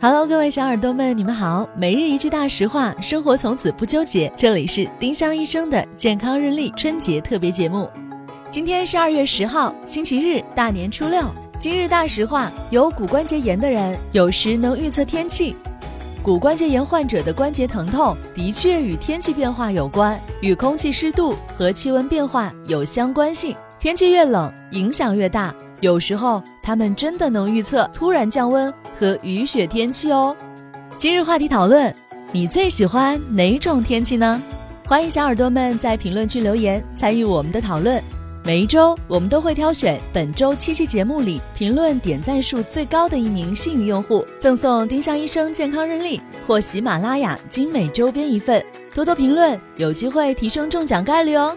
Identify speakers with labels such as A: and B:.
A: Hello，各位小耳朵们，你们好。每日一句大实话，生活从此不纠结。这里是丁香医生的健康日历春节特别节目。今天是二月十号，星期日，大年初六。今日大实话：有骨关节炎的人有时能预测天气。骨关节炎患者的关节疼痛的确与天气变化有关，与空气湿度和气温变化有相关性。天气越冷，影响越大。有时候他们真的能预测突然降温和雨雪天气哦。今日话题讨论：你最喜欢哪种天气呢？欢迎小耳朵们在评论区留言参与我们的讨论。每一周我们都会挑选本周七期节目里评论点赞数最高的一名幸运用户，赠送丁香医生健康日历或喜马拉雅精美周边一份。多多评论，有机会提升中奖概率哦。